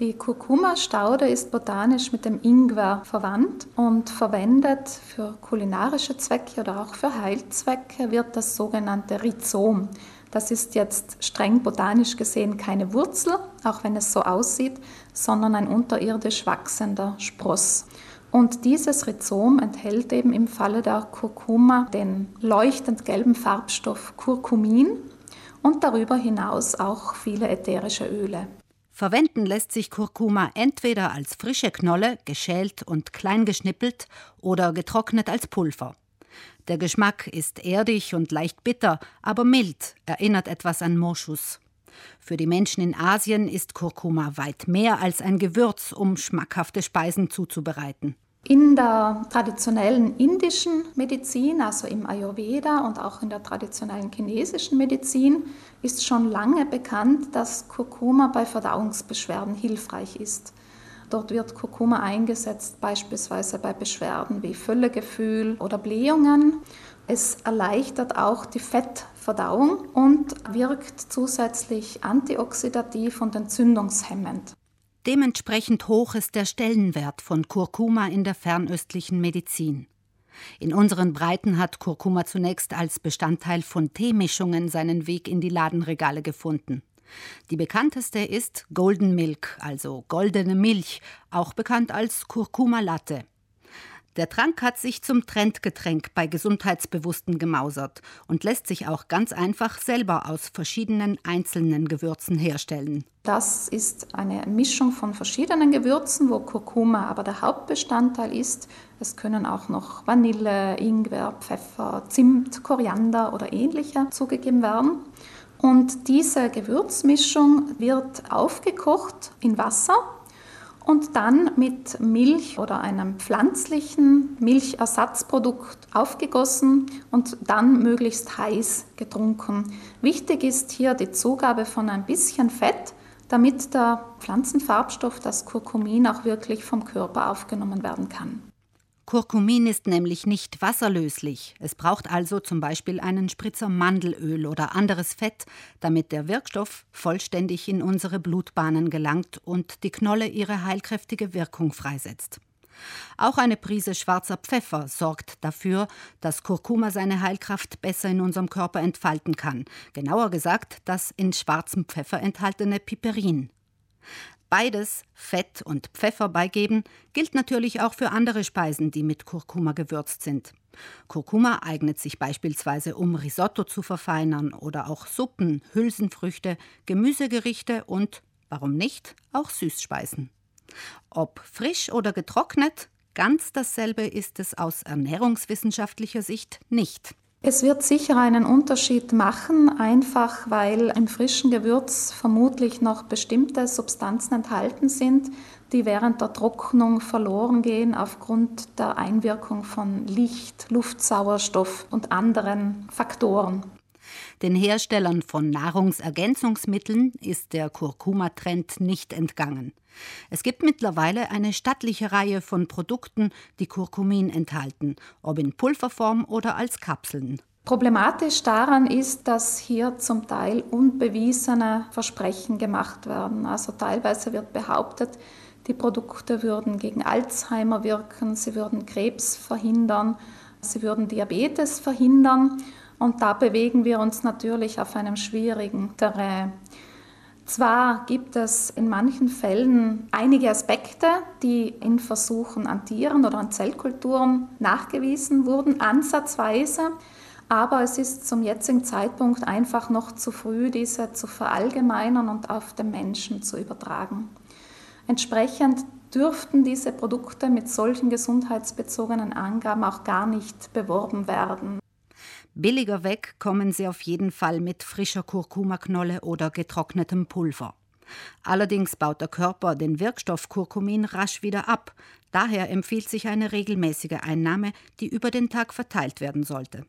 Die Kurkuma-Staude ist botanisch mit dem Ingwer verwandt und verwendet für kulinarische Zwecke oder auch für Heilzwecke wird das sogenannte Rhizom. Das ist jetzt streng botanisch gesehen keine Wurzel, auch wenn es so aussieht, sondern ein unterirdisch wachsender Spross. Und dieses Rhizom enthält eben im Falle der Kurkuma den leuchtend gelben Farbstoff Kurkumin und darüber hinaus auch viele ätherische Öle. Verwenden lässt sich Kurkuma entweder als frische Knolle, geschält und klein geschnippelt oder getrocknet als Pulver. Der Geschmack ist erdig und leicht bitter, aber mild, erinnert etwas an Moschus. Für die Menschen in Asien ist Kurkuma weit mehr als ein Gewürz, um schmackhafte Speisen zuzubereiten. In der traditionellen indischen Medizin, also im Ayurveda und auch in der traditionellen chinesischen Medizin, ist schon lange bekannt, dass Kurkuma bei Verdauungsbeschwerden hilfreich ist. Dort wird Kurkuma eingesetzt, beispielsweise bei Beschwerden wie Völlegefühl oder Blähungen. Es erleichtert auch die Fettverdauung und wirkt zusätzlich antioxidativ und entzündungshemmend. Dementsprechend hoch ist der Stellenwert von Kurkuma in der fernöstlichen Medizin. In unseren Breiten hat Kurkuma zunächst als Bestandteil von Teemischungen seinen Weg in die Ladenregale gefunden. Die bekannteste ist Golden Milk, also goldene Milch, auch bekannt als Kurkuma Latte. Der Trank hat sich zum Trendgetränk bei Gesundheitsbewussten gemausert und lässt sich auch ganz einfach selber aus verschiedenen einzelnen Gewürzen herstellen. Das ist eine Mischung von verschiedenen Gewürzen, wo Kurkuma aber der Hauptbestandteil ist. Es können auch noch Vanille, Ingwer, Pfeffer, Zimt, Koriander oder ähnliche zugegeben werden. Und diese Gewürzmischung wird aufgekocht in Wasser und dann mit Milch oder einem pflanzlichen Milchersatzprodukt aufgegossen und dann möglichst heiß getrunken. Wichtig ist hier die Zugabe von ein bisschen Fett, damit der Pflanzenfarbstoff, das Kurkumin, auch wirklich vom Körper aufgenommen werden kann. Kurkumin ist nämlich nicht wasserlöslich. Es braucht also zum Beispiel einen Spritzer Mandelöl oder anderes Fett, damit der Wirkstoff vollständig in unsere Blutbahnen gelangt und die Knolle ihre heilkräftige Wirkung freisetzt. Auch eine Prise schwarzer Pfeffer sorgt dafür, dass Kurkuma seine Heilkraft besser in unserem Körper entfalten kann. Genauer gesagt, das in schwarzem Pfeffer enthaltene Piperin. Beides, Fett und Pfeffer beigeben, gilt natürlich auch für andere Speisen, die mit Kurkuma gewürzt sind. Kurkuma eignet sich beispielsweise, um Risotto zu verfeinern oder auch Suppen, Hülsenfrüchte, Gemüsegerichte und, warum nicht, auch Süßspeisen. Ob frisch oder getrocknet, ganz dasselbe ist es aus ernährungswissenschaftlicher Sicht nicht. Es wird sicher einen Unterschied machen, einfach weil im frischen Gewürz vermutlich noch bestimmte Substanzen enthalten sind, die während der Trocknung verloren gehen aufgrund der Einwirkung von Licht, Luftsauerstoff und anderen Faktoren. Den Herstellern von Nahrungsergänzungsmitteln ist der Kurkuma-Trend nicht entgangen. Es gibt mittlerweile eine stattliche Reihe von Produkten, die Kurkumin enthalten, ob in Pulverform oder als Kapseln. Problematisch daran ist, dass hier zum Teil unbewiesene Versprechen gemacht werden. Also teilweise wird behauptet, die Produkte würden gegen Alzheimer wirken, sie würden Krebs verhindern, sie würden Diabetes verhindern. Und da bewegen wir uns natürlich auf einem schwierigen Terrain. Zwar gibt es in manchen Fällen einige Aspekte, die in Versuchen an Tieren oder an Zellkulturen nachgewiesen wurden, ansatzweise, aber es ist zum jetzigen Zeitpunkt einfach noch zu früh, diese zu verallgemeinern und auf den Menschen zu übertragen. Entsprechend dürften diese Produkte mit solchen gesundheitsbezogenen Angaben auch gar nicht beworben werden. Billiger weg kommen sie auf jeden Fall mit frischer Kurkumaknolle oder getrocknetem Pulver. Allerdings baut der Körper den Wirkstoff Kurkumin rasch wieder ab. Daher empfiehlt sich eine regelmäßige Einnahme, die über den Tag verteilt werden sollte.